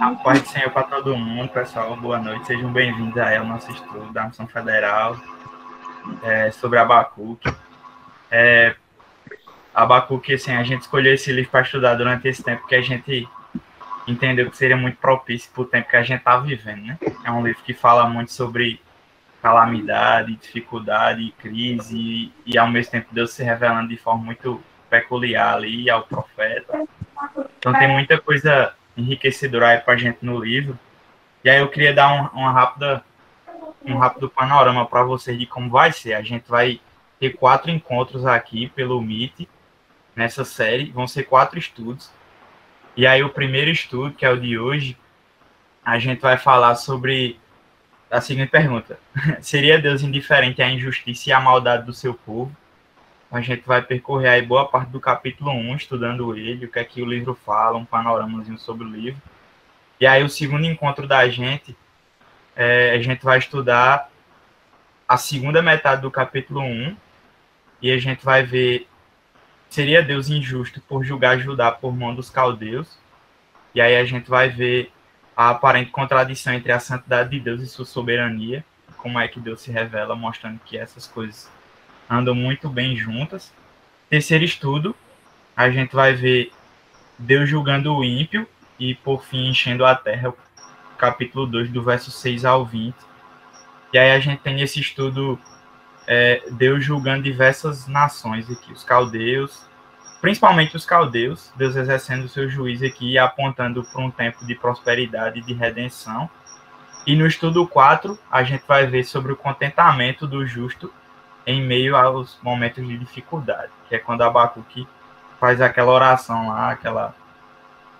A paz do Senhor para todo mundo, pessoal. Boa noite, sejam bem-vindos aí ao nosso estudo da Missão Federal é, sobre Abacuque. É, Abacuque, assim, a gente escolheu esse livro para estudar durante esse tempo que a gente entendeu que seria muito propício para o tempo que a gente está vivendo, né? É um livro que fala muito sobre calamidade, dificuldade, crise e, e ao mesmo tempo Deus se revelando de forma muito peculiar ali ao profeta. Então tem muita coisa enriquecedora aí para gente no livro. E aí eu queria dar um, uma rápida, um rápido panorama para vocês de como vai ser. A gente vai ter quatro encontros aqui pelo Meet nessa série. Vão ser quatro estudos. E aí o primeiro estudo, que é o de hoje, a gente vai falar sobre a seguinte pergunta: Seria Deus indiferente à injustiça e à maldade do seu povo? A gente vai percorrer aí boa parte do capítulo 1, estudando ele, o que é que o livro fala, um panoramazinho sobre o livro. E aí o segundo encontro da gente, é, a gente vai estudar a segunda metade do capítulo 1, e a gente vai ver seria Deus injusto por julgar Judá por mão dos caldeus. E aí a gente vai ver a aparente contradição entre a santidade de Deus e sua soberania, como é que Deus se revela, mostrando que essas coisas andam muito bem juntas. Terceiro estudo, a gente vai ver Deus julgando o ímpio e, por fim, enchendo a terra, capítulo 2, do verso 6 ao 20. E aí a gente tem nesse estudo é, Deus julgando diversas nações aqui, os caldeus, principalmente os caldeus, Deus exercendo o seu juízo aqui e apontando para um tempo de prosperidade e de redenção. E no estudo 4, a gente vai ver sobre o contentamento do justo em meio aos momentos de dificuldade, que é quando Abacuque faz aquela oração lá, aquela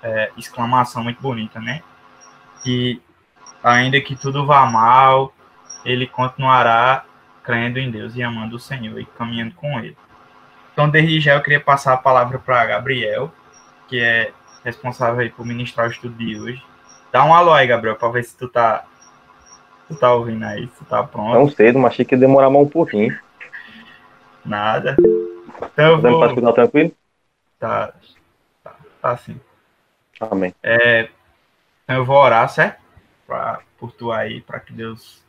é, exclamação muito bonita, né? Que ainda que tudo vá mal, ele continuará crendo em Deus e amando o Senhor e caminhando com Ele. Então, desde já eu queria passar a palavra para Gabriel, que é responsável aí por ministrar o estudo de hoje. Dá um alô aí, Gabriel, para ver se tu tá, tu tá ouvindo aí, se tu tá pronto. Não cedo, mas achei que ia demorar mais um pouquinho. Nada. Então eu vou... Podemos escutar tranquilo? Tá, tá, tá sim. Amém. É, então eu vou orar, certo? Pra, por tu aí, para que Deus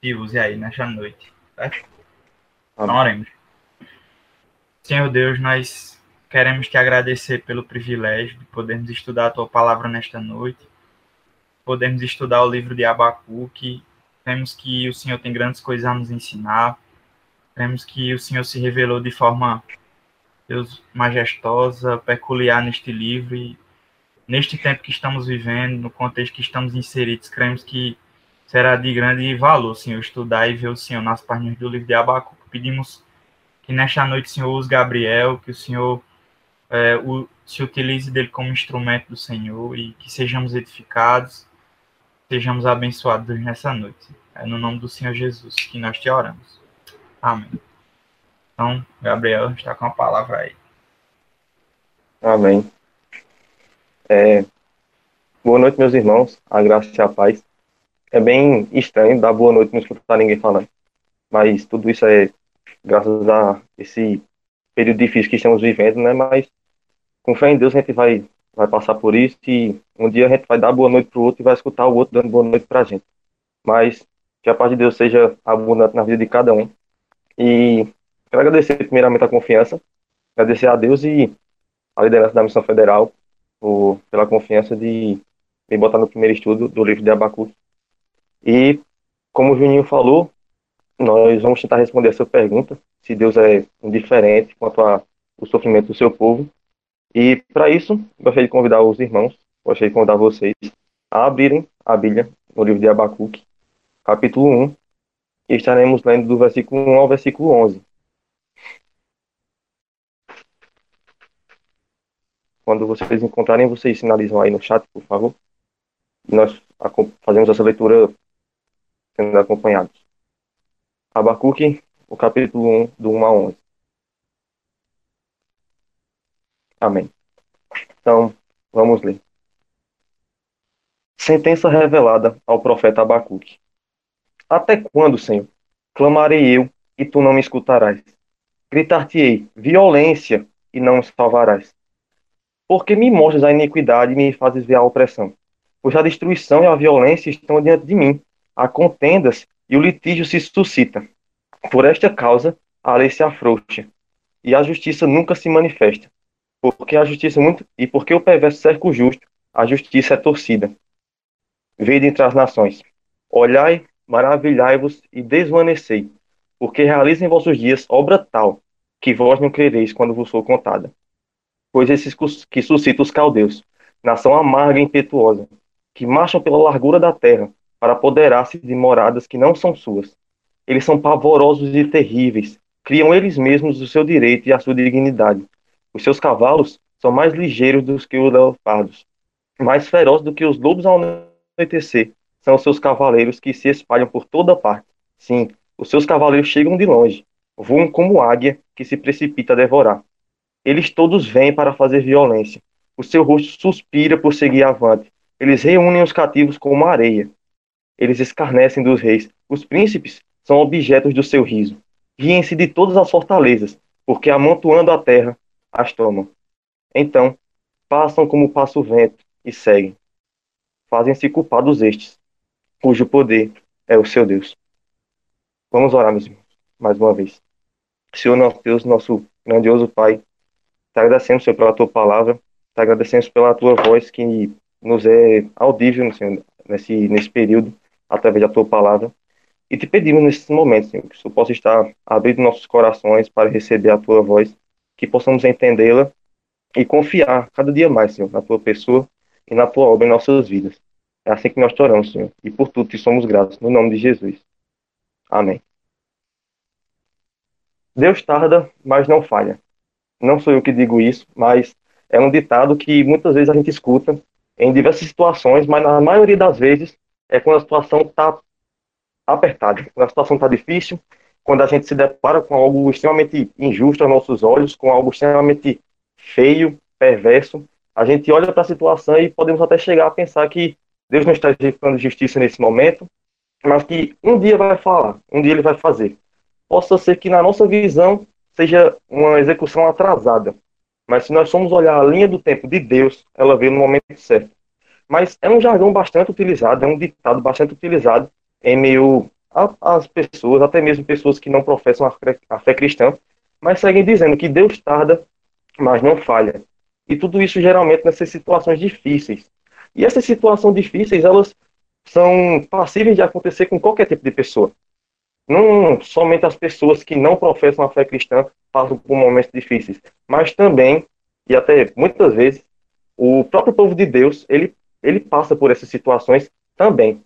te use aí nesta noite. Certo? Então, oremos. Senhor Deus, nós queremos te agradecer pelo privilégio de podermos estudar a tua palavra nesta noite, podermos estudar o livro de Abacuque. Vemos que o Senhor tem grandes coisas a nos ensinar. Vemos que o Senhor se revelou de forma Deus, majestosa, peculiar neste livro e neste tempo que estamos vivendo, no contexto que estamos inseridos, cremos que será de grande valor, Senhor, estudar e ver o Senhor nas páginas do livro de Abacuque. Pedimos que nesta noite Senhor use Gabriel, que o Senhor é, o, se utilize dele como instrumento do Senhor e que sejamos edificados, sejamos abençoados nessa noite. É no nome do Senhor Jesus que nós te oramos. Amém. Então, Gabriel está com a palavra aí. Amém. É, boa noite, meus irmãos. A graça e a paz é bem estranho dar boa noite e não escutar ninguém falando. Mas tudo isso é graças a esse período difícil que estamos vivendo, né? Mas com fé em Deus a gente vai, vai passar por isso e um dia a gente vai dar boa noite para o outro e vai escutar o outro dando boa noite para a gente. Mas que a paz de Deus seja abundante na vida de cada um. E quero agradecer primeiramente a confiança, agradecer a Deus e a liderança da Missão Federal por, pela confiança de me botar no primeiro estudo do livro de Abacuque e, como o Juninho falou, nós vamos tentar responder essa pergunta, se Deus é indiferente quanto ao sofrimento do seu povo. E, para isso, gostaria de convidar os irmãos, gostaria de convidar vocês a abrirem a Bíblia no livro de Abacuque, capítulo 1, e estaremos lendo do versículo 1 ao versículo 11. Quando vocês encontrarem, vocês sinalizam aí no chat, por favor. E nós fazemos essa leitura sendo acompanhados. Abacuque, o capítulo 1, do 1 a 11. Amém. Então, vamos ler. Sentença revelada ao profeta Abacuque. Até quando, Senhor? Clamarei eu, e tu não me escutarás. Gritar-te-ei, violência, e não me salvarás. Porque me mostras a iniquidade e me fazes ver a opressão. pois a destruição e a violência estão diante de mim. Há contendas e o litígio se suscita. Por esta causa, a lei se afrouxa e a justiça nunca se manifesta. Porque a justiça muito e porque o perverso cerca o justo, a justiça é torcida. Vede entre as nações. Olhai, maravilhai-vos e desvanecei, porque realiza em vossos dias obra tal que vós não crereis quando vos for contada. Pois esses que suscitam os caldeus, nação amarga e impetuosa, que marcham pela largura da terra para apoderar-se de moradas que não são suas. Eles são pavorosos e terríveis, criam eles mesmos o seu direito e a sua dignidade. Os seus cavalos são mais ligeiros do que os leopardos, mais ferozes do que os lobos ao anoitecer. São seus cavaleiros que se espalham por toda parte. Sim, os seus cavaleiros chegam de longe, voam como águia que se precipita a devorar. Eles todos vêm para fazer violência. O seu rosto suspira por seguir avante. Eles reúnem os cativos como areia. Eles escarnecem dos reis. Os príncipes são objetos do seu riso. Riem-se de todas as fortalezas, porque amontoando a terra, as tomam. Então, passam como passa o vento e seguem. Fazem-se culpados estes, cujo poder é o seu Deus. Vamos orar, meus irmãos, mais uma vez. Senhor nosso Deus, nosso grandioso Pai, te agradecemos, Senhor, pela tua palavra, te agradecemos pela tua voz que nos é audível, Senhor, nesse, nesse período, através da tua palavra. E te pedimos nesses momentos, Senhor, que o Senhor possa estar abrindo nossos corações para receber a tua voz, que possamos entendê-la e confiar cada dia mais, Senhor, na tua pessoa e na tua obra em nossas vidas. É assim que nós oramos, Senhor, e por tudo te somos gratos, no nome de Jesus. Amém. Deus tarda, mas não falha. Não sou eu que digo isso, mas é um ditado que muitas vezes a gente escuta em diversas situações, mas na maioria das vezes é quando a situação está apertada, quando a situação está difícil, quando a gente se depara com algo extremamente injusto aos nossos olhos, com algo extremamente feio, perverso, a gente olha para a situação e podemos até chegar a pensar que Deus não está executando justiça nesse momento, mas que um dia vai falar, um dia ele vai fazer possa ser que na nossa visão seja uma execução atrasada. Mas se nós formos olhar a linha do tempo de Deus, ela veio no momento certo. Mas é um jargão bastante utilizado, é um ditado bastante utilizado em meio às pessoas, até mesmo pessoas que não professam a fé cristã, mas seguem dizendo que Deus tarda, mas não falha. E tudo isso geralmente nessas situações difíceis. E essas situações difíceis, elas são passíveis de acontecer com qualquer tipo de pessoa não somente as pessoas que não professam a fé cristã passam por momentos difíceis, mas também, e até muitas vezes, o próprio povo de Deus, ele, ele passa por essas situações também.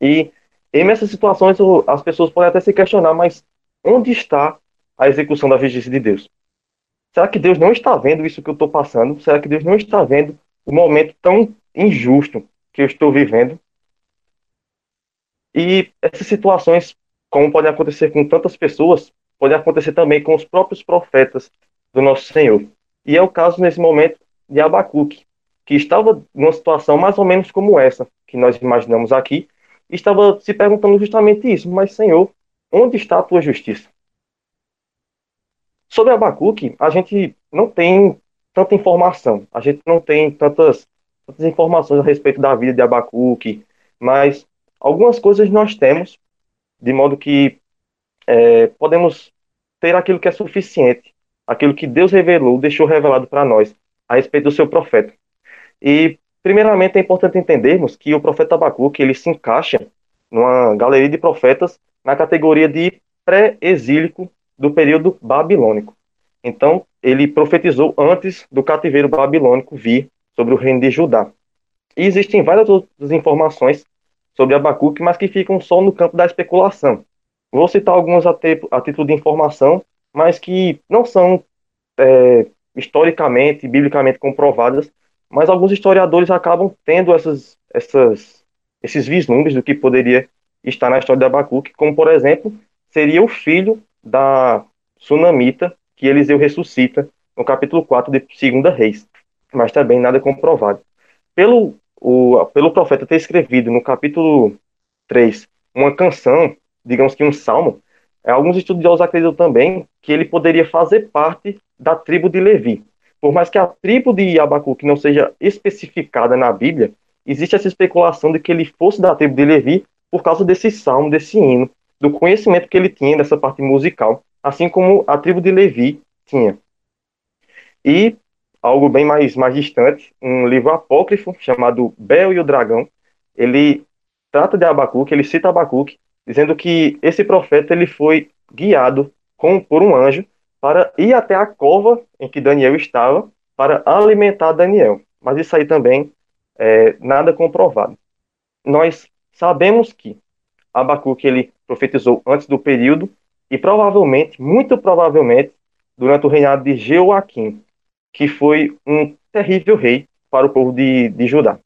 E em essas situações as pessoas podem até se questionar, mas onde está a execução da justiça de Deus? Será que Deus não está vendo isso que eu estou passando? Será que Deus não está vendo o momento tão injusto que eu estou vivendo? E essas situações como pode acontecer com tantas pessoas, pode acontecer também com os próprios profetas do nosso Senhor. E é o caso nesse momento de Abacuque, que estava numa situação mais ou menos como essa que nós imaginamos aqui, e estava se perguntando justamente isso: mas Senhor, onde está a tua justiça? Sobre Abacuque, a gente não tem tanta informação, a gente não tem tantas, tantas informações a respeito da vida de Abacuque, mas algumas coisas nós temos de modo que é, podemos ter aquilo que é suficiente, aquilo que Deus revelou, deixou revelado para nós a respeito do seu profeta. E, primeiramente, é importante entendermos que o profeta Abacuque ele se encaixa numa galeria de profetas na categoria de pré-exílico do período babilônico. Então, ele profetizou antes do cativeiro babilônico vir sobre o reino de Judá. E existem várias outras informações sobre Abacuque, mas que ficam só no campo da especulação. Vou citar algumas a, título de informação, mas que não são é, historicamente, biblicamente comprovadas, mas alguns historiadores acabam tendo essas, essas, esses vislumbres do que poderia estar na história de Abacuque, como, por exemplo, seria o filho da Sunamita, que Eliseu ressuscita no capítulo 4 de 2 Reis, mas também nada comprovado. Pelo o, pelo profeta ter escrevido no capítulo 3 uma canção, digamos que um salmo, é, alguns estudiosos acreditam também que ele poderia fazer parte da tribo de Levi. Por mais que a tribo de Abacuque não seja especificada na Bíblia, existe essa especulação de que ele fosse da tribo de Levi por causa desse salmo, desse hino, do conhecimento que ele tinha dessa parte musical, assim como a tribo de Levi tinha. E algo bem mais, mais distante, um livro apócrifo chamado Bel e o Dragão, ele trata de Abacuque, ele cita Abacuque, dizendo que esse profeta ele foi guiado com, por um anjo para ir até a cova em que Daniel estava para alimentar Daniel. Mas isso aí também é nada comprovado. Nós sabemos que Abacuque ele profetizou antes do período e provavelmente, muito provavelmente, durante o reinado de Jeoaquim, que foi um terrível rei para o povo de, de Judá.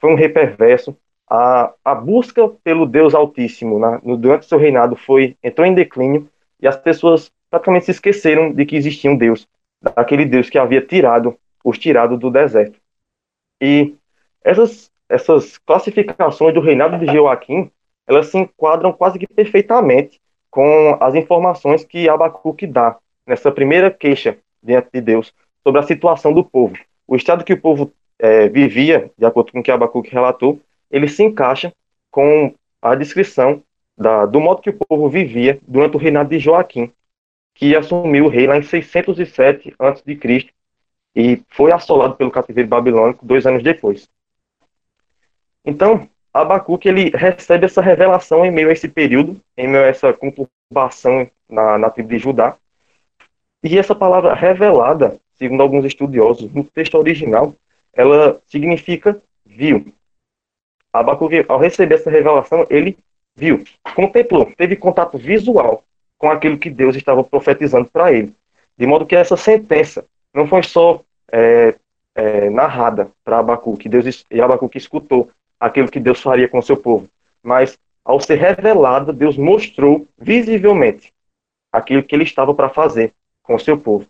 Foi um rei perverso. A, a busca pelo Deus Altíssimo na, no, durante seu reinado foi entrou em declínio e as pessoas praticamente se esqueceram de que existia um Deus, daquele Deus que havia tirado os tirado do deserto. E essas, essas classificações do reinado de Joaquim, elas se enquadram quase que perfeitamente com as informações que Abacuque dá nessa primeira queixa diante de Deus sobre a situação do povo. O estado que o povo é, vivia, de acordo com o que Abacuque relatou, ele se encaixa com a descrição da, do modo que o povo vivia durante o reinado de Joaquim, que assumiu o rei lá em 607 a.C. e foi assolado pelo cativeiro babilônico dois anos depois. Então, Abacuque ele recebe essa revelação em meio a esse período, em meio a essa conturbação na, na tribo de Judá. E essa palavra revelada, segundo alguns estudiosos, no texto original, ela significa viu. Abacuque, ao receber essa revelação, ele viu, contemplou, teve contato visual com aquilo que Deus estava profetizando para ele. De modo que essa sentença não foi só é, é, narrada para Abacuque, Deus, e Abacuque escutou aquilo que Deus faria com o seu povo, mas ao ser revelada, Deus mostrou visivelmente aquilo que ele estava para fazer com o seu povo.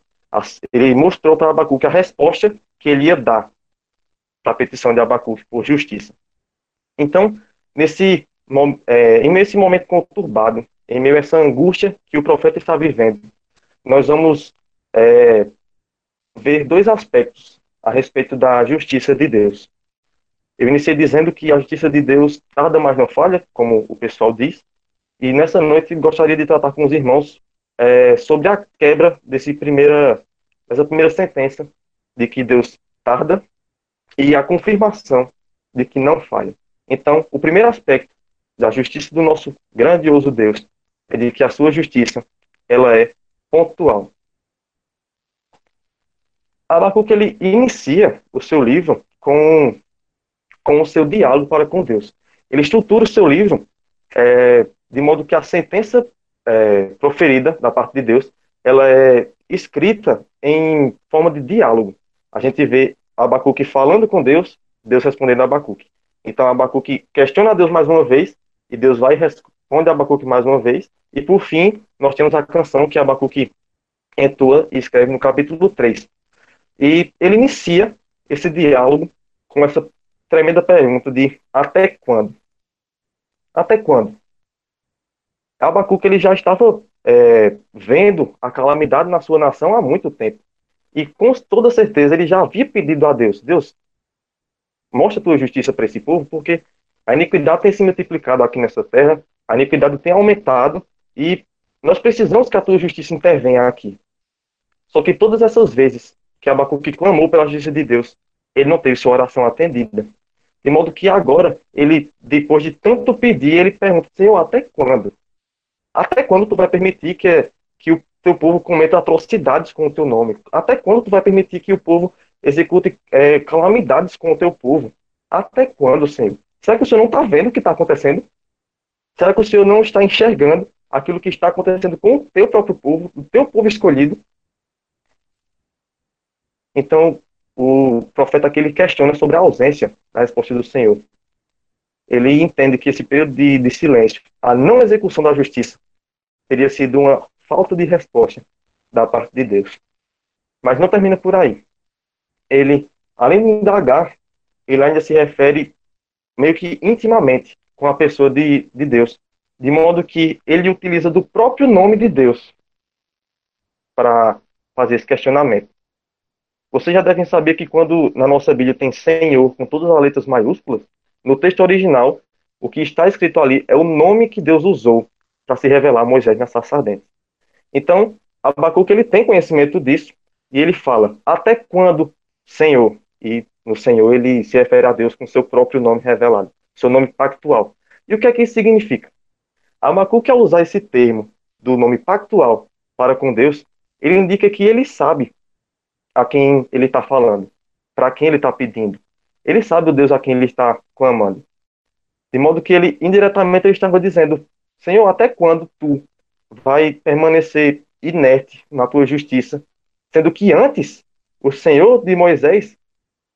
Ele mostrou para Abacuque a resposta que ele ia dar para a petição de Abacuque por justiça. Então, nesse, é, nesse momento conturbado, em meio a essa angústia que o profeta está vivendo, nós vamos é, ver dois aspectos a respeito da justiça de Deus. Eu iniciei dizendo que a justiça de Deus tarda, mais não falha, como o pessoal diz, e nessa noite gostaria de tratar com os irmãos é, sobre a quebra desse primeira, dessa primeira sentença de que Deus tarda e a confirmação de que não falha. Então, o primeiro aspecto da justiça do nosso grandioso Deus é de que a sua justiça ela é pontual. Abacuque ele inicia o seu livro com, com o seu diálogo para com Deus. Ele estrutura o seu livro é, de modo que a sentença é, proferida da parte de Deus ela é escrita em forma de diálogo. A gente vê Abacuque falando com Deus, Deus respondendo a Abacuque. Então Abacuque questiona Deus mais uma vez e Deus vai responde a Abacuque mais uma vez. E por fim, nós temos a canção que Abacuque entoa e escreve no capítulo 3. E ele inicia esse diálogo com essa tremenda pergunta de até quando? Até quando? Abacuque ele já estava é, vendo a calamidade na sua nação há muito tempo. E com toda certeza ele já havia pedido a Deus: Deus, mostra tua justiça para esse povo, porque a iniquidade tem se multiplicado aqui nessa terra, a iniquidade tem aumentado e nós precisamos que a tua justiça intervenha aqui. Só que todas essas vezes que Abacuque clamou pela justiça de Deus, ele não teve sua oração atendida. De modo que agora, ele, depois de tanto pedir, ele pergunta, Senhor, até quando? Até quando tu vai permitir que, que o teu povo cometa atrocidades com o teu nome? Até quando tu vai permitir que o povo execute é, calamidades com o teu povo? Até quando, Senhor? Será que o Senhor não está vendo o que está acontecendo? Será que o Senhor não está enxergando aquilo que está acontecendo com o teu próprio povo, o teu povo escolhido? Então, o profeta aqui ele questiona sobre a ausência da resposta do Senhor. Ele entende que esse período de, de silêncio, a não execução da justiça, teria sido uma falta de resposta da parte de Deus. Mas não termina por aí. Ele, além de indagar, ele ainda se refere meio que intimamente com a pessoa de, de Deus, de modo que ele utiliza do próprio nome de Deus para fazer esse questionamento. Vocês já devem saber que quando na nossa Bíblia tem Senhor com todas as letras maiúsculas, no texto original, o que está escrito ali é o nome que Deus usou para se revelar a Moisés na sarça ardente. Então, Abacuque ele tem conhecimento disso e ele fala: Até quando, Senhor? E no Senhor ele se refere a Deus com seu próprio nome revelado, seu nome pactual. E o que é que isso significa? Abacuque, ao usar esse termo do nome pactual para com Deus, ele indica que ele sabe a quem ele está falando, para quem ele está pedindo. Ele sabe o Deus a quem ele está clamando. De modo que ele, indiretamente, ele estava dizendo: Senhor, até quando tu vai permanecer inerte na tua justiça, sendo que antes o Senhor de Moisés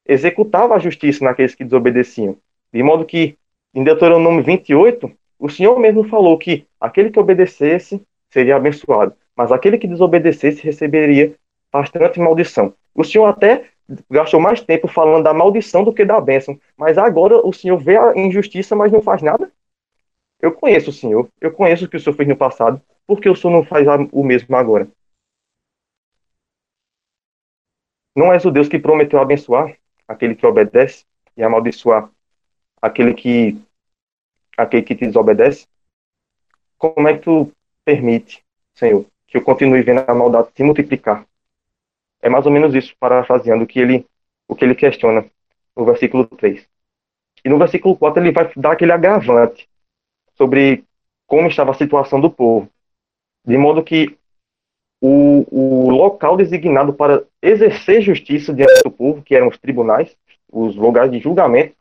executava a justiça naqueles que desobedeciam. De modo que, em Deuteronômio 28, o Senhor mesmo falou que aquele que obedecesse seria abençoado, mas aquele que desobedecesse receberia bastante maldição. O Senhor até gastou mais tempo falando da maldição do que da bênção, mas agora o Senhor vê a injustiça, mas não faz nada. Eu conheço o Senhor, eu conheço o que o Senhor fez no passado, por que o Senhor não faz o mesmo agora? Não és o Deus que prometeu abençoar aquele que obedece e amaldiçoar aquele que aquele que te desobedece? Como é que tu permite, Senhor, que eu continue vendo a maldade se multiplicar? É mais ou menos isso, parafraseando o que ele, o que ele questiona no versículo 3. E no versículo 4 ele vai dar aquele agravante sobre como estava a situação do povo. De modo que o, o local designado para exercer justiça diante do povo, que eram os tribunais, os lugares de julgamento,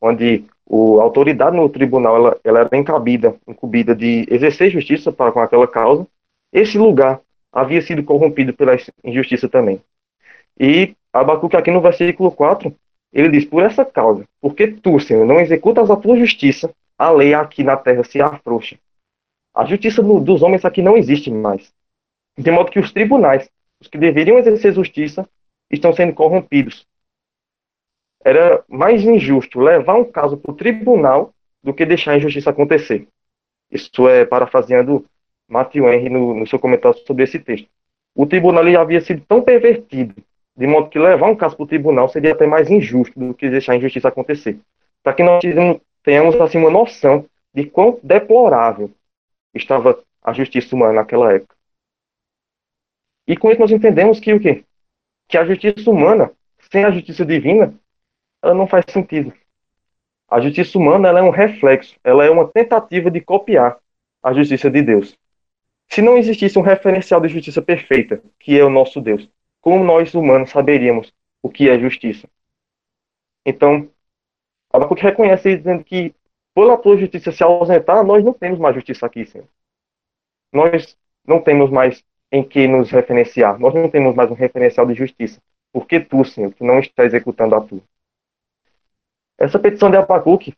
onde o, a autoridade no tribunal ela, ela era encabida, incumbida de exercer justiça para com aquela causa, esse lugar havia sido corrompido pela injustiça também. E Abacuque aqui no versículo 4, ele diz, por essa causa, porque tu, Senhor, não executas a tua justiça, a lei aqui na terra se afrouxa. A justiça dos homens aqui não existe mais. De modo que os tribunais, os que deveriam exercer justiça, estão sendo corrompidos. Era mais injusto levar um caso para o tribunal do que deixar a injustiça acontecer. Isso é parafraseando Matthew Henry no, no, seu comentário sobre esse texto. O tribunal havia sido tão pervertido, de modo que levar um caso para o tribunal seria até mais injusto do que deixar a injustiça acontecer. Para que nós tenhamos assim, uma noção de quão deplorável estava a justiça humana naquela época. E com isso nós entendemos que o quê? Que a justiça humana, sem a justiça divina, ela não faz sentido. A justiça humana ela é um reflexo, ela é uma tentativa de copiar a justiça de Deus. Se não existisse um referencial de justiça perfeita, que é o nosso Deus, como nós humanos saberíamos o que é justiça? Então, Abacuque reconhece dizendo que, pela tua justiça se ausentar, nós não temos mais justiça aqui, Senhor. Nós não temos mais em que nos referenciar. Nós não temos mais um referencial de justiça. Porque tu, Senhor, que não está executando a tua. Essa petição de Abacuque,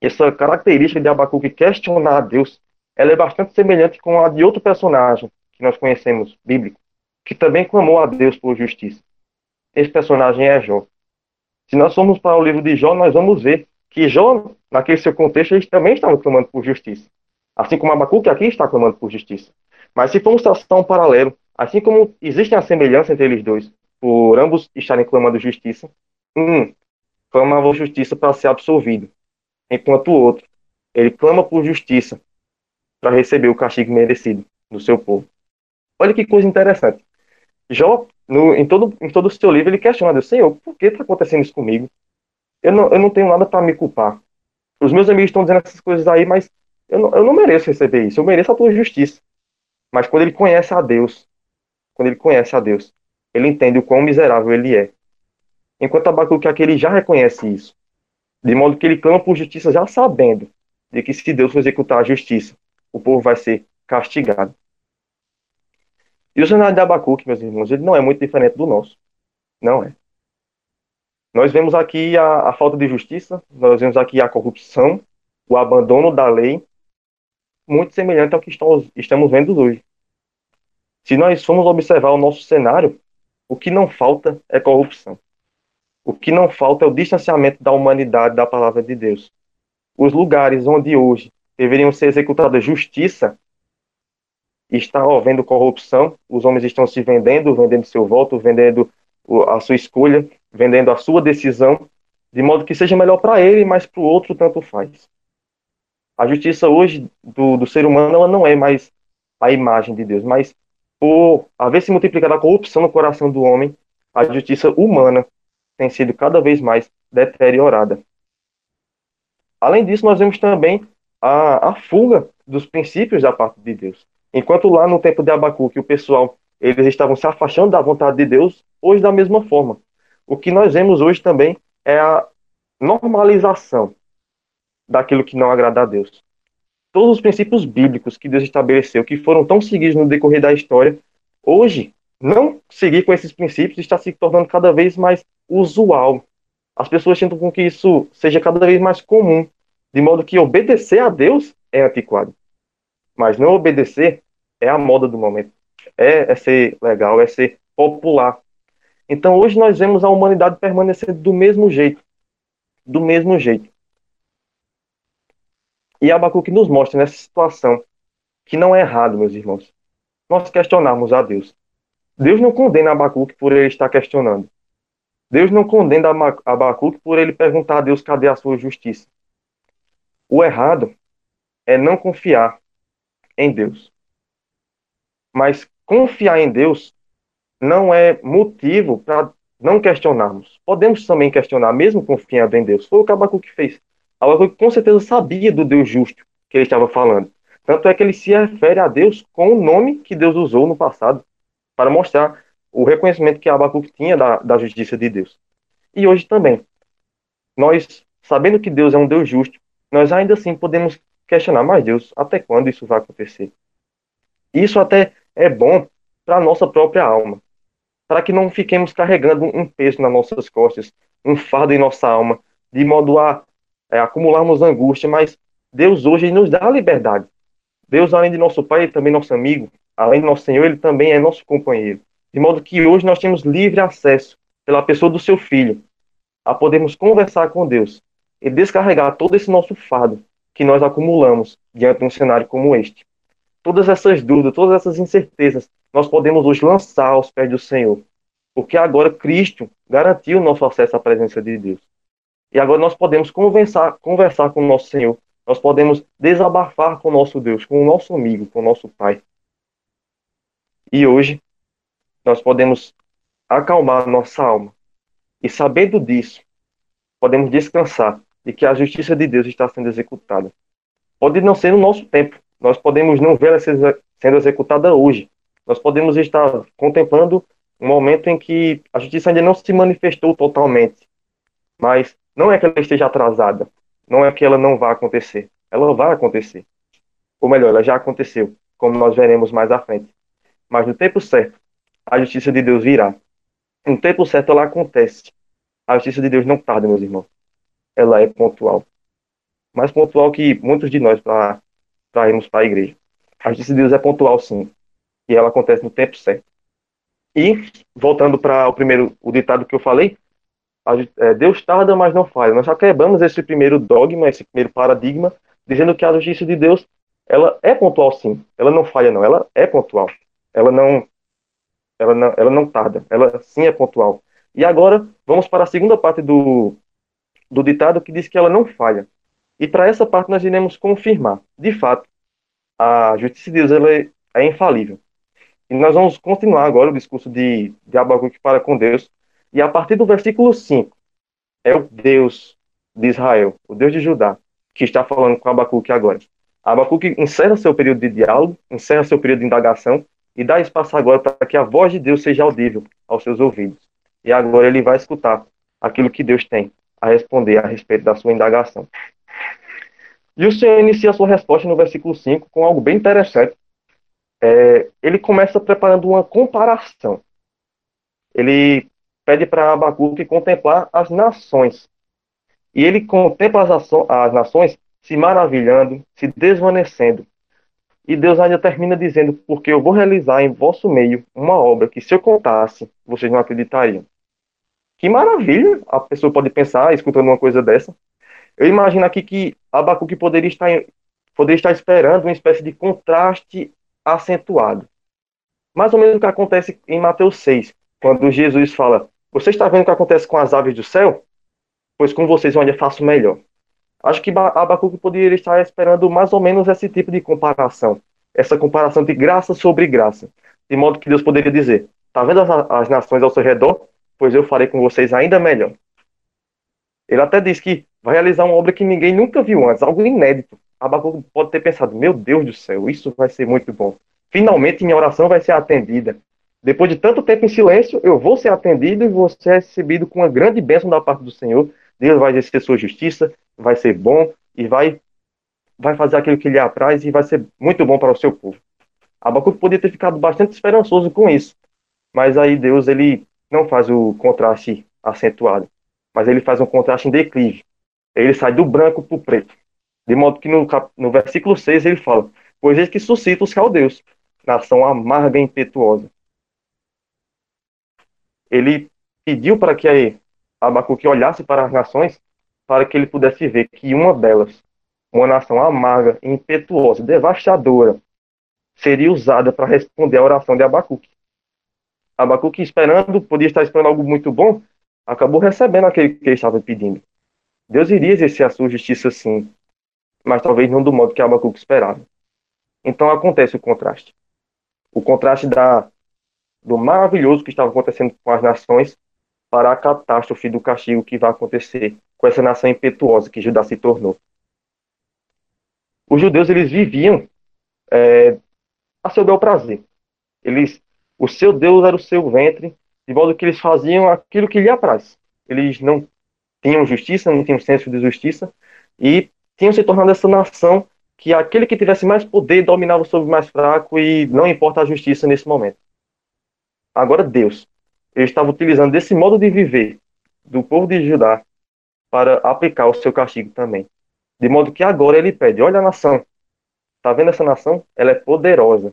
essa característica de Abacuque questionar a Deus, ela é bastante semelhante com a de outro personagem que nós conhecemos, bíblico, que também clamou a Deus por justiça. Esse personagem é Jó. Se nós formos para o livro de Jó, nós vamos ver que Jó, naquele seu contexto, ele também estava clamando por justiça. Assim como Abacuque aqui está clamando por justiça. Mas se formos traçar um paralelo, assim como existe a semelhança entre eles dois, por ambos estarem clamando justiça, um clamava justiça para ser absolvido, enquanto o outro, ele clama por justiça para receber o castigo merecido do seu povo. Olha que coisa interessante. Jó, no, em, todo, em todo o seu livro, ele questiona Deus, Senhor, por que está acontecendo isso comigo? Eu não, eu não tenho nada para me culpar. Os meus amigos estão dizendo essas coisas aí, mas eu não, eu não mereço receber isso. Eu mereço a tua justiça. Mas quando ele conhece a Deus, quando ele conhece a Deus, ele entende o quão miserável ele é. Enquanto Abacuque aqui ele já reconhece isso. De modo que ele clama por justiça já sabendo de que se Deus for executar a justiça, o povo vai ser castigado. E o cenário de Abacuque, meus irmãos, ele não é muito diferente do nosso. Não é. Nós vemos aqui a, a falta de justiça, nós vemos aqui a corrupção, o abandono da lei, muito semelhante ao que estamos, estamos vendo hoje. Se nós formos observar o nosso cenário, o que não falta é corrupção. O que não falta é o distanciamento da humanidade da palavra de Deus. Os lugares onde hoje deveriam ser executada justiça está havendo corrupção, os homens estão se vendendo, vendendo seu voto, vendendo a sua escolha, vendendo a sua decisão, de modo que seja melhor para ele, mas para o outro tanto faz. A justiça hoje do, do ser humano ela não é mais a imagem de Deus, mas por haver se multiplicado a corrupção no coração do homem, a justiça humana tem sido cada vez mais deteriorada. Além disso, nós vemos também a, a fuga dos princípios da parte de Deus. Enquanto lá no tempo de Abacuque o pessoal eles estavam se afastando da vontade de Deus, hoje da mesma forma. O que nós vemos hoje também é a normalização daquilo que não agrada a Deus. Todos os princípios bíblicos que Deus estabeleceu, que foram tão seguidos no decorrer da história, hoje, não seguir com esses princípios está se tornando cada vez mais usual. As pessoas tentam com que isso seja cada vez mais comum, de modo que obedecer a Deus é antiquado. Mas não obedecer é a moda do momento. É, é ser legal, é ser popular. Então hoje nós vemos a humanidade permanecer do mesmo jeito. Do mesmo jeito. E Abacuque nos mostra nessa situação que não é errado, meus irmãos, nós questionarmos a Deus. Deus não condena Abacuque por ele estar questionando. Deus não condena Abacuque por ele perguntar a Deus cadê a sua justiça. O errado é não confiar em Deus. Mas confiar em Deus não é motivo para não questionarmos. Podemos também questionar, mesmo confiando em Deus. Foi o que Abacuque fez. Abacuque com certeza sabia do Deus justo que ele estava falando. Tanto é que ele se refere a Deus com o nome que Deus usou no passado, para mostrar o reconhecimento que Abacuque tinha da, da justiça de Deus. E hoje também. Nós, sabendo que Deus é um Deus justo, nós ainda assim podemos questionar, mas Deus, até quando isso vai acontecer? Isso até é bom para a nossa própria alma, para que não fiquemos carregando um peso nas nossas costas, um fardo em nossa alma, de modo a é, acumularmos angústia, mas Deus hoje nos dá a liberdade. Deus, além de nosso Pai, é também nosso amigo, além do nosso Senhor, Ele também é nosso companheiro. De modo que hoje nós temos livre acesso, pela pessoa do seu Filho, a podermos conversar com Deus e descarregar todo esse nosso fardo que nós acumulamos diante de um cenário como este. Todas essas dúvidas, todas essas incertezas, nós podemos hoje lançar aos pés do Senhor, porque agora Cristo garantiu o nosso acesso à presença de Deus. E agora nós podemos conversar, conversar com o nosso Senhor, nós podemos desabafar com o nosso Deus, com o nosso amigo, com o nosso Pai. E hoje nós podemos acalmar nossa alma. E sabendo disso, podemos descansar de que a justiça de Deus está sendo executada. Pode não ser no nosso tempo, nós podemos não ver ela sendo executada hoje. Nós podemos estar contemplando um momento em que a justiça ainda não se manifestou totalmente. Mas não é que ela esteja atrasada, não é que ela não vá acontecer. Ela vai acontecer. Ou melhor, ela já aconteceu, como nós veremos mais à frente. Mas no tempo certo, a justiça de Deus virá. No tempo certo, ela acontece. A justiça de Deus não tarda, meus irmãos ela é pontual. Mais pontual que muitos de nós para irmos para a igreja. A justiça de Deus é pontual, sim. E ela acontece no tempo certo. E, voltando para o primeiro, o ditado que eu falei, a, é, Deus tarda, mas não falha. Nós já quebramos esse primeiro dogma, esse primeiro paradigma, dizendo que a justiça de Deus, ela é pontual, sim. Ela não falha, não. Ela é pontual. Ela não, ela não, ela não tarda. Ela sim é pontual. E agora, vamos para a segunda parte do, do ditado que diz que ela não falha. E para essa parte nós iremos confirmar. De fato, a justiça de Deus ela é, infalível. E nós vamos continuar agora o discurso de, de Abacuque para com Deus. E a partir do versículo 5, é o Deus de Israel, o Deus de Judá, que está falando com Abacuque agora. Abacuque encerra seu período de diálogo, encerra seu período de indagação e dá espaço agora para que a voz de Deus seja audível aos seus ouvidos. E agora ele vai escutar aquilo que Deus tem a responder a respeito da sua indagação. E o Senhor inicia a sua resposta no versículo 5 com algo bem interessante. É, ele começa preparando uma comparação. Ele pede para Abacuque contemplar as nações. E ele contempla as, as nações se maravilhando, se desvanecendo. E Deus ainda termina dizendo: Porque eu vou realizar em vosso meio uma obra que, se eu contasse, vocês não acreditariam. Que maravilha a pessoa pode pensar escutando uma coisa dessa. Eu imagino aqui que Abacuque poderia estar, poderia estar esperando uma espécie de contraste acentuado. Mais ou menos o que acontece em Mateus 6, quando Jesus fala: Você está vendo o que acontece com as aves do céu? Pois com vocês ainda faço melhor. Acho que Abacuque poderia estar esperando mais ou menos esse tipo de comparação. Essa comparação de graça sobre graça. De modo que Deus poderia dizer: Está vendo as, as nações ao seu redor? Pois eu farei com vocês ainda melhor. Ele até diz que vai realizar uma obra que ninguém nunca viu antes, algo inédito. Abacuque pode ter pensado: Meu Deus do céu, isso vai ser muito bom. Finalmente minha oração vai ser atendida. Depois de tanto tempo em silêncio, eu vou ser atendido e vou ser recebido com uma grande bênção da parte do Senhor. Deus vai exercer sua justiça, vai ser bom e vai, vai fazer aquilo que lhe apraz e vai ser muito bom para o seu povo. Abacuque podia ter ficado bastante esperançoso com isso, mas aí Deus ele não faz o contraste acentuado, mas ele faz um contraste em declive. Ele sai do branco para o preto. De modo que no, no versículo 6 ele fala: Pois eis que suscita os caldeus, nação amarga e impetuosa. Ele pediu para que Abacuque olhasse para as nações para que ele pudesse ver que uma delas, uma nação amarga, impetuosa, devastadora, seria usada para responder à oração de Abacuque. Abacuque, esperando, podia estar esperando algo muito bom, acabou recebendo aquele que ele estava pedindo. Deus iria exercer a sua justiça sim, mas talvez não do modo que Abacuque esperava. Então acontece o contraste. O contraste da, do maravilhoso que estava acontecendo com as nações para a catástrofe do castigo que vai acontecer com essa nação impetuosa que Judá se tornou. Os judeus eles viviam é, a seu bel prazer. Eles, o seu Deus era o seu ventre, de modo que eles faziam aquilo que lhe apraz. Eles não tinham justiça, não tinham senso de justiça e tinham se tornado essa nação que aquele que tivesse mais poder dominava sobre o mais fraco e não importa a justiça nesse momento. Agora Deus, ele estava utilizando desse modo de viver do povo de Judá para aplicar o seu castigo também. De modo que agora ele pede: olha a nação, está vendo essa nação? Ela é poderosa,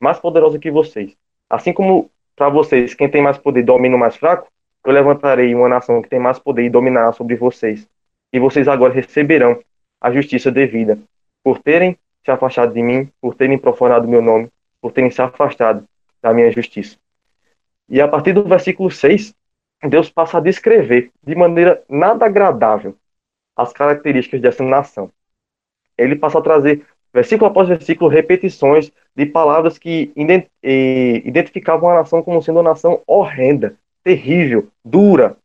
mais poderosa que vocês. Assim como para vocês, quem tem mais poder domina o mais fraco, eu levantarei uma nação que tem mais poder e dominará sobre vocês. E vocês agora receberão a justiça devida, por terem se afastado de mim, por terem profanado meu nome, por terem se afastado da minha justiça. E a partir do versículo 6, Deus passa a descrever de maneira nada agradável as características dessa nação. Ele passa a trazer, versículo após versículo, repetições de palavras que identificavam a nação como sendo uma nação horrenda, terrível, dura.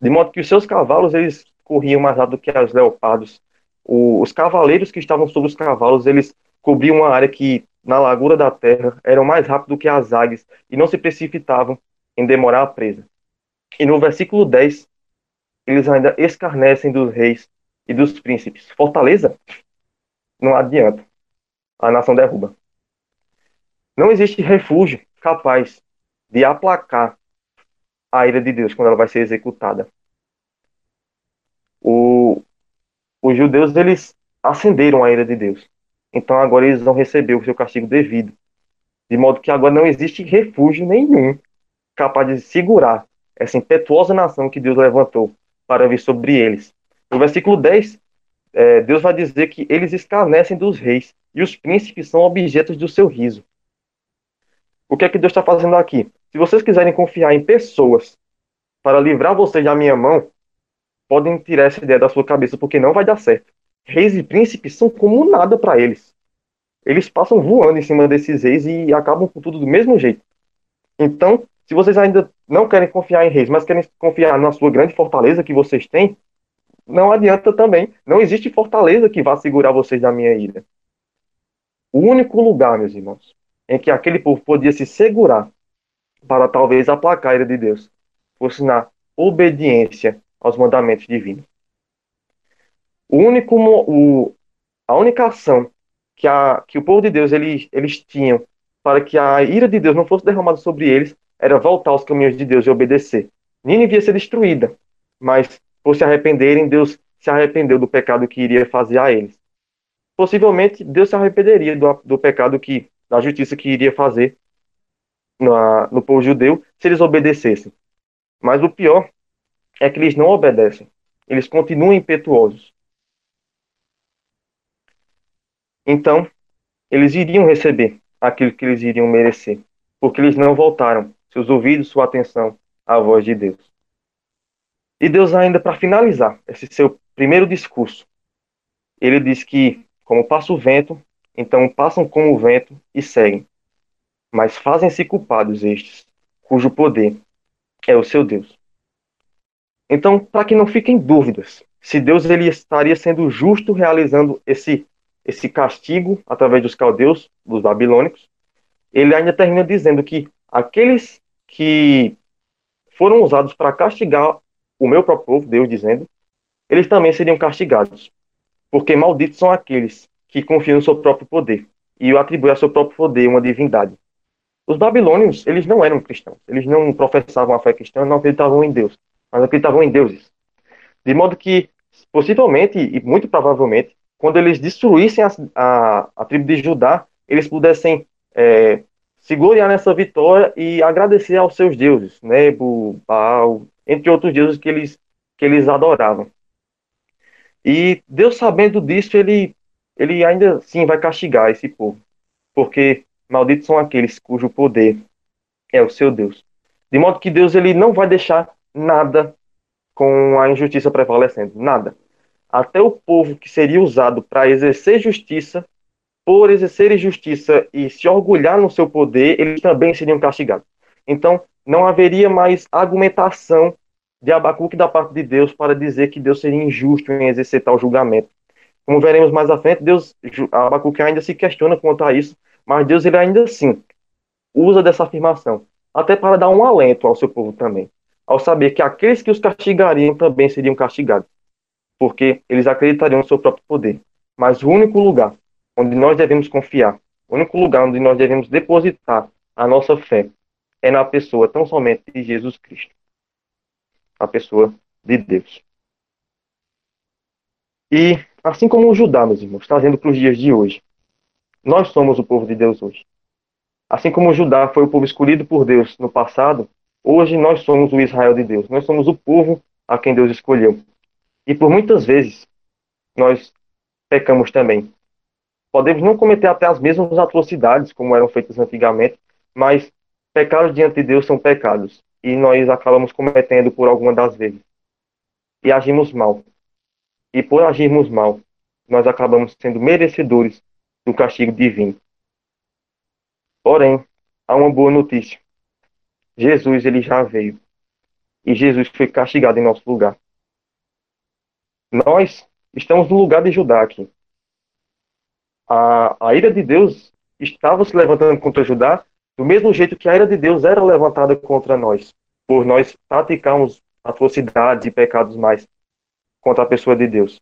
De modo que os seus cavalos eles corriam mais rápido que os leopardos. os cavaleiros que estavam sobre os cavalos, eles cobriam uma área que na largura da terra eram mais rápidos que as águias e não se precipitavam em demorar a presa. E no versículo 10, eles ainda escarnecem dos reis e dos príncipes. Fortaleza? Não adianta. A nação derruba. Não existe refúgio capaz de aplacar a ira de Deus quando ela vai ser executada. O, os judeus eles acenderam a ira de Deus. Então agora eles vão receber o seu castigo devido. De modo que agora não existe refúgio nenhum capaz de segurar essa impetuosa nação que Deus levantou para vir sobre eles. No versículo 10, é, Deus vai dizer que eles escarnecem dos reis e os príncipes são objetos do seu riso. O que é que Deus está fazendo aqui? Se vocês quiserem confiar em pessoas para livrar vocês da minha mão, podem tirar essa ideia da sua cabeça, porque não vai dar certo reis e príncipes são como nada para eles. Eles passam voando em cima desses reis e acabam com tudo do mesmo jeito. Então, se vocês ainda não querem confiar em reis, mas querem confiar na sua grande fortaleza que vocês têm, não adianta também. Não existe fortaleza que vá segurar vocês da minha ira. O único lugar, meus irmãos, em que aquele povo podia se segurar para talvez aplacar a ira de Deus fosse na obediência aos mandamentos divinos. O único, o, a única ação que, a, que o povo de Deus eles, eles tinham para que a ira de Deus não fosse derramada sobre eles era voltar aos caminhos de Deus e obedecer. Nínive ia ser destruída, mas por se arrependerem, Deus se arrependeu do pecado que iria fazer a eles. Possivelmente, Deus se arrependeria do, do pecado que, da justiça que iria fazer na, no povo judeu se eles obedecessem. Mas o pior é que eles não obedecem. Eles continuam impetuosos. Então, eles iriam receber aquilo que eles iriam merecer, porque eles não voltaram seus ouvidos, sua atenção à voz de Deus. E Deus, ainda para finalizar esse seu primeiro discurso, ele diz que, como passa o vento, então passam como o vento e seguem. Mas fazem-se culpados estes, cujo poder é o seu Deus. Então, para que não fiquem dúvidas, se Deus ele estaria sendo justo realizando esse esse castigo através dos caldeus, dos babilônicos, ele ainda termina dizendo que aqueles que foram usados para castigar o meu próprio povo, Deus dizendo, eles também seriam castigados. Porque malditos são aqueles que confiam no seu próprio poder e atribuem ao seu próprio poder uma divindade. Os babilônios, eles não eram cristãos, eles não professavam a fé cristã, não acreditavam em Deus, mas acreditavam em deuses. De modo que, possivelmente e muito provavelmente, quando eles destruíssem a, a, a tribo de Judá, eles pudessem é, se gloriar nessa vitória e agradecer aos seus deuses, Nebo, Baal, entre outros deuses que eles, que eles adoravam. E Deus, sabendo disso, ele, ele ainda assim vai castigar esse povo, porque malditos são aqueles cujo poder é o seu Deus. De modo que Deus ele não vai deixar nada com a injustiça prevalecendo, nada até o povo que seria usado para exercer justiça, por exercer justiça e se orgulhar no seu poder, eles também seriam castigados. Então, não haveria mais argumentação de Abacuque da parte de Deus para dizer que Deus seria injusto em exercer tal julgamento. Como veremos mais à frente, Deus, Abacuque ainda se questiona quanto a isso, mas Deus ele ainda assim usa dessa afirmação, até para dar um alento ao seu povo também, ao saber que aqueles que os castigariam também seriam castigados porque eles acreditariam no seu próprio poder. Mas o único lugar onde nós devemos confiar, o único lugar onde nós devemos depositar a nossa fé é na pessoa tão somente de Jesus Cristo, a pessoa de Deus. E assim como o Judá, meus irmãos, trazendo para os dias de hoje, nós somos o povo de Deus hoje. Assim como Judá foi o povo escolhido por Deus no passado, hoje nós somos o Israel de Deus. Nós somos o povo a quem Deus escolheu. E por muitas vezes nós pecamos também. Podemos não cometer até as mesmas atrocidades como eram feitas antigamente, mas pecados diante de Deus são pecados e nós acabamos cometendo por alguma das vezes. E agimos mal. E por agirmos mal, nós acabamos sendo merecedores do castigo divino. Porém, há uma boa notícia. Jesus ele já veio. E Jesus foi castigado em nosso lugar. Nós estamos no lugar de Judá aqui. A, a ira de Deus estava se levantando contra Judá do mesmo jeito que a ira de Deus era levantada contra nós, por nós praticarmos atrocidades e pecados mais contra a pessoa de Deus.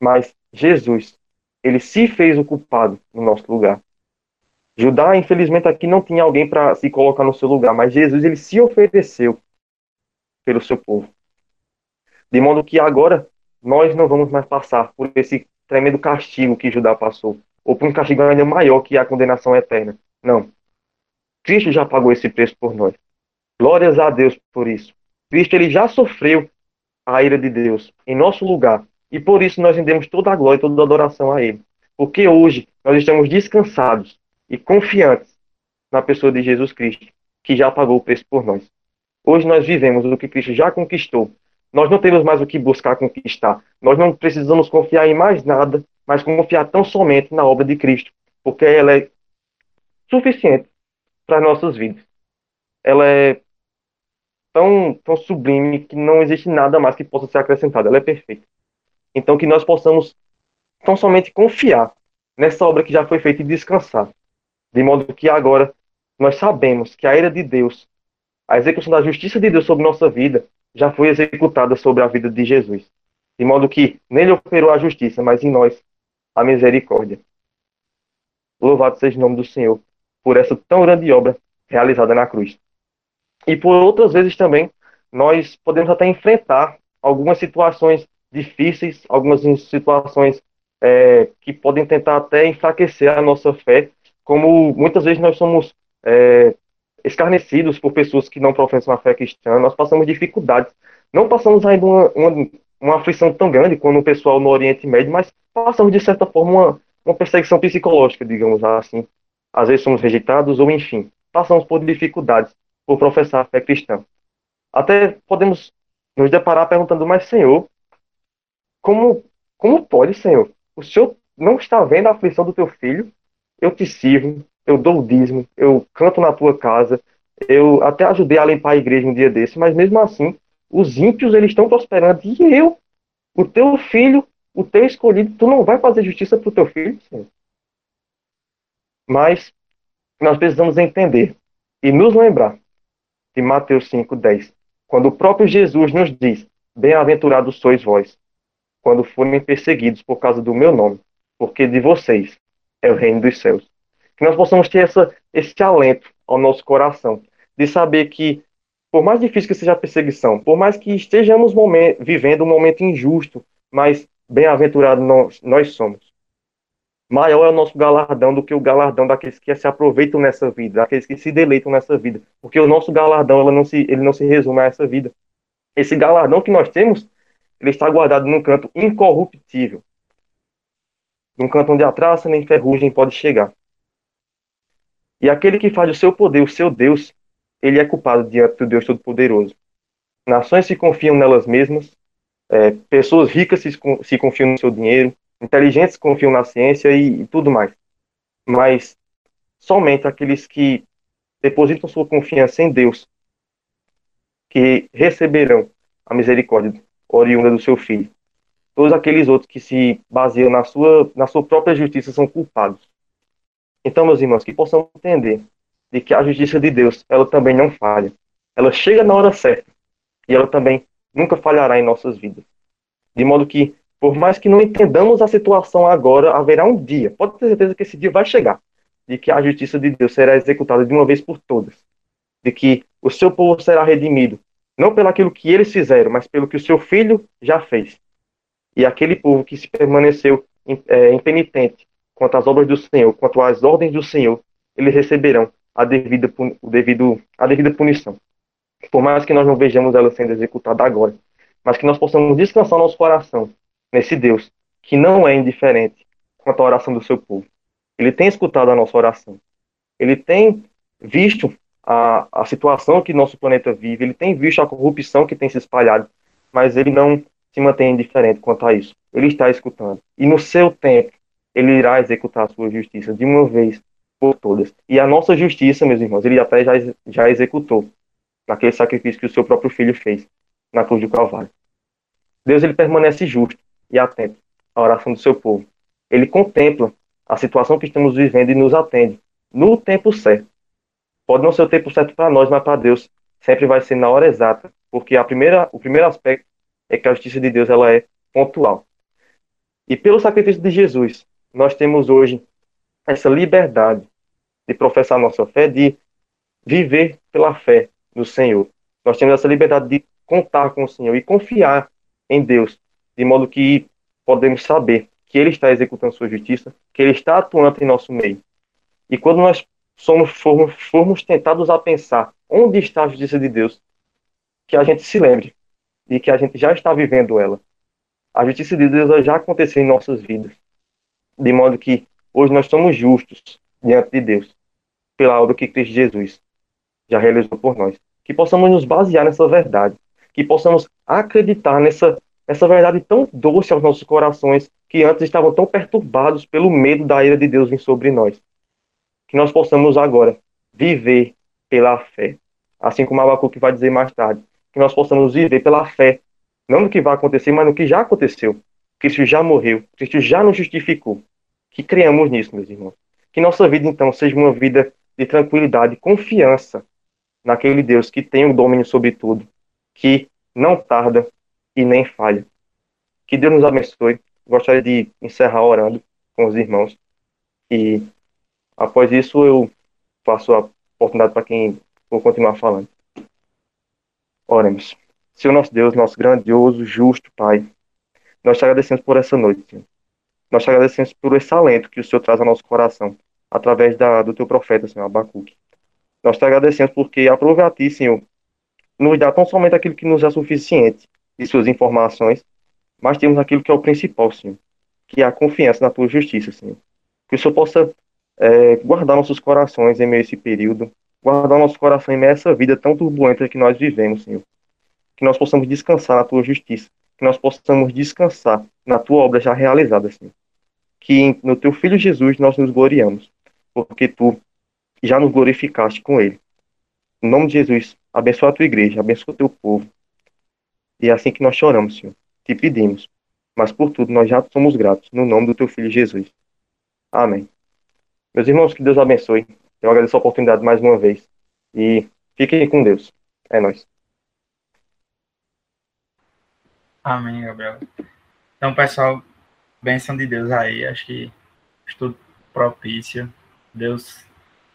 Mas Jesus, ele se fez o culpado no nosso lugar. Judá, infelizmente, aqui não tinha alguém para se colocar no seu lugar, mas Jesus, ele se ofereceu pelo seu povo. De modo que agora nós não vamos mais passar por esse tremendo castigo que Judá passou, ou por um castigo ainda maior que a condenação eterna. Não. Cristo já pagou esse preço por nós. Glórias a Deus por isso. Cristo ele já sofreu a ira de Deus em nosso lugar, e por isso nós rendemos toda a glória e toda a adoração a ele. Porque hoje nós estamos descansados e confiantes na pessoa de Jesus Cristo, que já pagou o preço por nós. Hoje nós vivemos o que Cristo já conquistou nós não temos mais o que buscar conquistar. Nós não precisamos confiar em mais nada, mas confiar tão somente na obra de Cristo, porque ela é suficiente para nossas vidas. Ela é tão, tão sublime que não existe nada mais que possa ser acrescentado. Ela é perfeita. Então, que nós possamos tão somente confiar nessa obra que já foi feita e descansar. De modo que agora nós sabemos que a ira de Deus, a execução da justiça de Deus sobre nossa vida, já foi executada sobre a vida de Jesus, de modo que nele operou a justiça, mas em nós a misericórdia. Louvado seja o nome do Senhor por essa tão grande obra realizada na cruz. E por outras vezes também, nós podemos até enfrentar algumas situações difíceis, algumas situações é, que podem tentar até enfraquecer a nossa fé, como muitas vezes nós somos é, escarnecidos por pessoas que não professam a fé cristã, nós passamos dificuldades. Não passamos ainda uma, uma, uma aflição tão grande como o pessoal no Oriente Médio, mas passamos, de certa forma, uma, uma perseguição psicológica, digamos assim. Às vezes somos rejeitados, ou enfim, passamos por dificuldades por professar a fé cristã. Até podemos nos deparar perguntando, mas Senhor, como, como pode, Senhor? O Senhor não está vendo a aflição do teu filho? Eu te sirvo, eu dou o dízimo, eu canto na tua casa, eu até ajudei a limpar a igreja um dia desse, mas mesmo assim, os ímpios eles estão prosperando e eu, o teu filho, o teu escolhido, tu não vai fazer justiça para o teu filho, Senhor. Mas nós precisamos entender e nos lembrar de Mateus 5:10, quando o próprio Jesus nos diz: Bem-aventurados sois vós, quando forem perseguidos por causa do meu nome, porque de vocês é o reino dos céus. Que nós possamos ter essa, esse alento ao nosso coração, de saber que, por mais difícil que seja a perseguição, por mais que estejamos vivendo um momento injusto, mas bem-aventurados nós, nós somos. Maior é o nosso galardão do que o galardão daqueles que se aproveitam nessa vida, daqueles que se deleitam nessa vida. Porque o nosso galardão não se, ele não se resume a essa vida. Esse galardão que nós temos, ele está guardado num canto incorruptível. Num canto onde a traça nem ferrugem pode chegar. E aquele que faz o seu poder, o seu Deus, ele é culpado diante do Deus Todo-Poderoso. Nações se confiam nelas mesmas, é, pessoas ricas se, se confiam no seu dinheiro, inteligentes confiam na ciência e, e tudo mais. Mas somente aqueles que depositam sua confiança em Deus, que receberão a misericórdia oriunda do seu filho. Todos aqueles outros que se baseiam na sua, na sua própria justiça são culpados. Então, meus irmãos, que possamos entender de que a justiça de Deus, ela também não falha. Ela chega na hora certa e ela também nunca falhará em nossas vidas. De modo que, por mais que não entendamos a situação agora, haverá um dia, pode ter certeza que esse dia vai chegar, de que a justiça de Deus será executada de uma vez por todas. De que o seu povo será redimido, não pelo aquilo que eles fizeram, mas pelo que o seu filho já fez. E aquele povo que se permaneceu é, impenitente quanto às obras do Senhor, quanto às ordens do Senhor, eles receberão a devida, o devido, a devida punição. Por mais que nós não vejamos ela sendo executada agora, mas que nós possamos descansar nosso coração nesse Deus que não é indiferente quanto à oração do seu povo. Ele tem escutado a nossa oração. Ele tem visto a, a situação que nosso planeta vive, ele tem visto a corrupção que tem se espalhado, mas ele não se mantém indiferente quanto a isso. Ele está escutando. E no seu tempo, ele irá executar a sua justiça de uma vez por todas. E a nossa justiça, meus irmãos, ele até já, já executou naquele sacrifício que o seu próprio filho fez na cruz do Calvário. Deus ele permanece justo e atento à oração do seu povo. Ele contempla a situação que estamos vivendo e nos atende no tempo certo. Pode não ser o tempo certo para nós, mas para Deus sempre vai ser na hora exata, porque a primeira, o primeiro aspecto é que a justiça de Deus ela é pontual. E pelo sacrifício de Jesus, nós temos hoje essa liberdade de professar nossa fé, de viver pela fé no Senhor. Nós temos essa liberdade de contar com o Senhor e confiar em Deus, de modo que podemos saber que Ele está executando sua justiça, que Ele está atuando em nosso meio. E quando nós somos, formos, formos tentados a pensar onde está a justiça de Deus, que a gente se lembre de que a gente já está vivendo ela. A justiça de Deus já aconteceu em nossas vidas de modo que hoje nós somos justos diante de Deus, pela obra que Cristo Jesus já realizou por nós. Que possamos nos basear nessa verdade, que possamos acreditar nessa, nessa verdade tão doce aos nossos corações, que antes estavam tão perturbados pelo medo da ira de Deus vir sobre nós. Que nós possamos agora viver pela fé, assim como Abacuque vai dizer mais tarde, que nós possamos viver pela fé, não no que vai acontecer, mas no que já aconteceu. Cristo já morreu, Cristo já nos justificou que criamos nisso, meus irmãos. Que nossa vida, então, seja uma vida de tranquilidade, confiança naquele Deus que tem o domínio sobre tudo, que não tarda e nem falha. Que Deus nos abençoe. Gostaria de encerrar orando com os irmãos. E após isso eu passo a oportunidade para quem for continuar falando. Oremos. Senhor nosso Deus, nosso grandioso, justo Pai, nós te agradecemos por essa noite, Senhor. Nós te agradecemos por esse alento que o Senhor traz ao nosso coração, através da, do teu profeta, Senhor Abacuque. Nós te agradecemos porque aprove a ti, Senhor, nos dá tão somente aquilo que nos é suficiente de suas informações, mas temos aquilo que é o principal, Senhor, que é a confiança na tua justiça, Senhor. Que o Senhor possa é, guardar nossos corações em meio a esse período, guardar nosso coração em meio a essa vida tão turbulenta que nós vivemos, Senhor. Que nós possamos descansar na tua justiça, que nós possamos descansar na tua obra já realizada, Senhor. Que no teu filho Jesus nós nos gloriamos, porque tu já nos glorificaste com ele. Em nome de Jesus, abençoa a tua igreja, abençoa o teu povo. E é assim que nós choramos, Senhor. Te pedimos. Mas por tudo nós já somos gratos, no nome do teu filho Jesus. Amém. Meus irmãos, que Deus abençoe. Eu agradeço a oportunidade mais uma vez. E fiquem com Deus. É nóis. Amém, Gabriel. Então, pessoal, bênção de Deus aí. Acho que estudo propício. Deus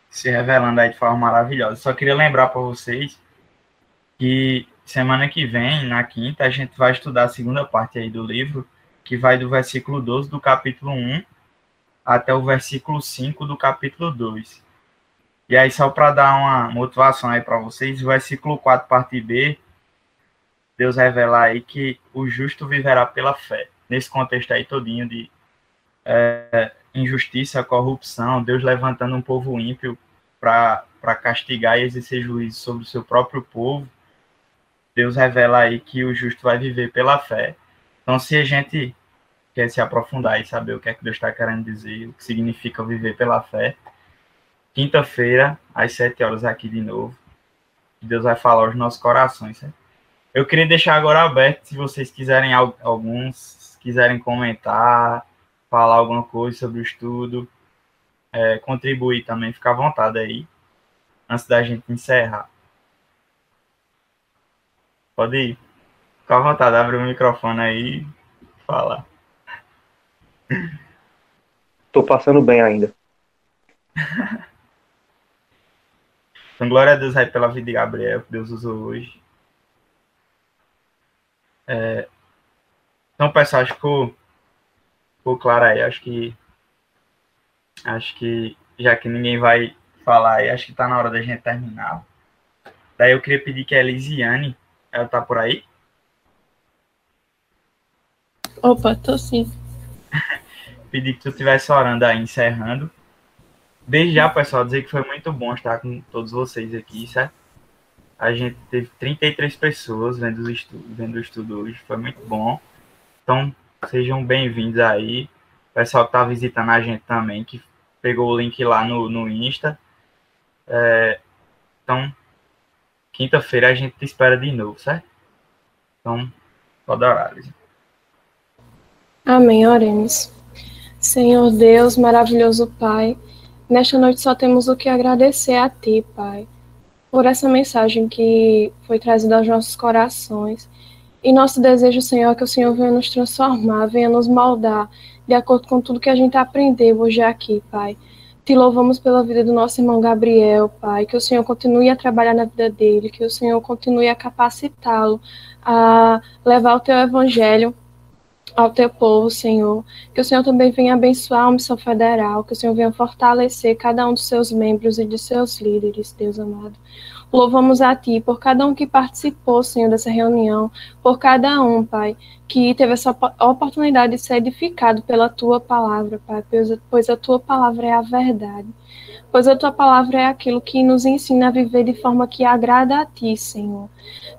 se revelando aí de forma maravilhosa. Só queria lembrar para vocês que semana que vem, na quinta, a gente vai estudar a segunda parte aí do livro, que vai do versículo 12 do capítulo 1 até o versículo 5 do capítulo 2. E aí, só para dar uma motivação aí para vocês, o versículo 4, parte B, Deus revela aí que o justo viverá pela fé. Nesse contexto aí todinho de é, injustiça, corrupção, Deus levantando um povo ímpio para castigar e exercer juízo sobre o seu próprio povo, Deus revela aí que o justo vai viver pela fé. Então, se a gente quer se aprofundar e saber o que é que Deus está querendo dizer, o que significa viver pela fé, quinta-feira, às sete horas, aqui de novo, Deus vai falar aos nossos corações. Certo? Eu queria deixar agora aberto, se vocês quiserem, alguns quiserem comentar, falar alguma coisa sobre o estudo, é, contribuir também, fica à vontade aí, antes da gente encerrar. Pode ir. Fica à vontade, abre o microfone aí e fala. Tô passando bem ainda. então, glória a Deus aí pela vida de Gabriel, que Deus usou hoje. É... Então, pessoal, acho que ficou, ficou claro aí. Acho que acho que já que ninguém vai falar aí, acho que tá na hora da gente terminar. Daí eu queria pedir que a Elisiane, ela tá por aí? Opa, tô sim. Pedir que tu estivesse orando aí, encerrando. Desde já, pessoal, dizer que foi muito bom estar com todos vocês aqui, certo? A gente teve 33 pessoas vendo o estudo, vendo o estudo hoje, foi muito bom. Então, sejam bem-vindos aí. O pessoal que tá visitando a gente também, que pegou o link lá no, no Insta. É, então, quinta-feira a gente te espera de novo, certo? Então, pode orar, Lisa. Amém, oremos. Senhor Deus, maravilhoso Pai, nesta noite só temos o que agradecer a Ti, Pai, por essa mensagem que foi trazida aos nossos corações. E nosso desejo, Senhor, é que o Senhor venha nos transformar, venha nos moldar, de acordo com tudo que a gente aprendeu hoje aqui, Pai. Te louvamos pela vida do nosso irmão Gabriel, Pai, que o Senhor continue a trabalhar na vida dele, que o Senhor continue a capacitá-lo a levar o teu evangelho ao teu povo, Senhor. Que o Senhor também venha abençoar a missão federal, que o Senhor venha fortalecer cada um dos seus membros e de seus líderes, Deus amado. Louvamos a Ti por cada um que participou, Senhor, dessa reunião, por cada um, Pai, que teve essa oportunidade de ser edificado pela Tua palavra, Pai, pois a Tua palavra é a verdade pois a tua palavra é aquilo que nos ensina a viver de forma que agrada a ti, Senhor.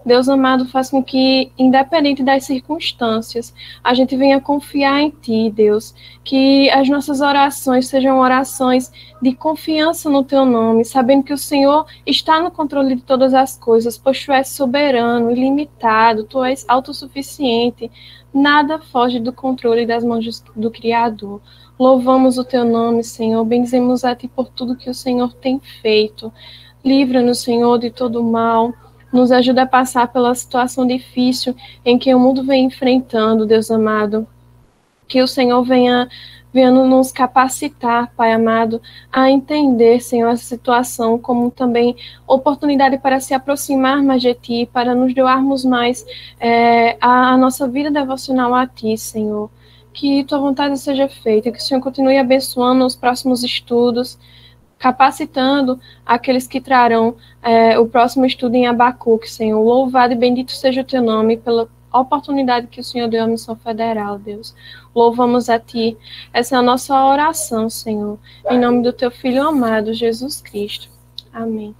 Deus amado, faz com que, independente das circunstâncias, a gente venha confiar em ti, Deus. Que as nossas orações sejam orações de confiança no teu nome, sabendo que o Senhor está no controle de todas as coisas, pois tu és soberano, ilimitado, tu és autossuficiente. Nada foge do controle das mãos do Criador. Louvamos o teu nome, Senhor. Benzemos a ti por tudo que o Senhor tem feito. Livra-nos, Senhor, de todo mal. Nos ajuda a passar pela situação difícil em que o mundo vem enfrentando, Deus amado. Que o Senhor venha, venha nos capacitar, Pai amado, a entender, Senhor, essa situação como também oportunidade para se aproximar mais de Ti, para nos doarmos mais é, a, a nossa vida devocional a Ti, Senhor que tua vontade seja feita, que o Senhor continue abençoando os próximos estudos, capacitando aqueles que trarão é, o próximo estudo em Abacuque, Senhor. Louvado e bendito seja o teu nome pela oportunidade que o Senhor deu à missão federal, Deus. Louvamos a Ti. Essa é a nossa oração, Senhor. Em nome do Teu Filho amado, Jesus Cristo. Amém.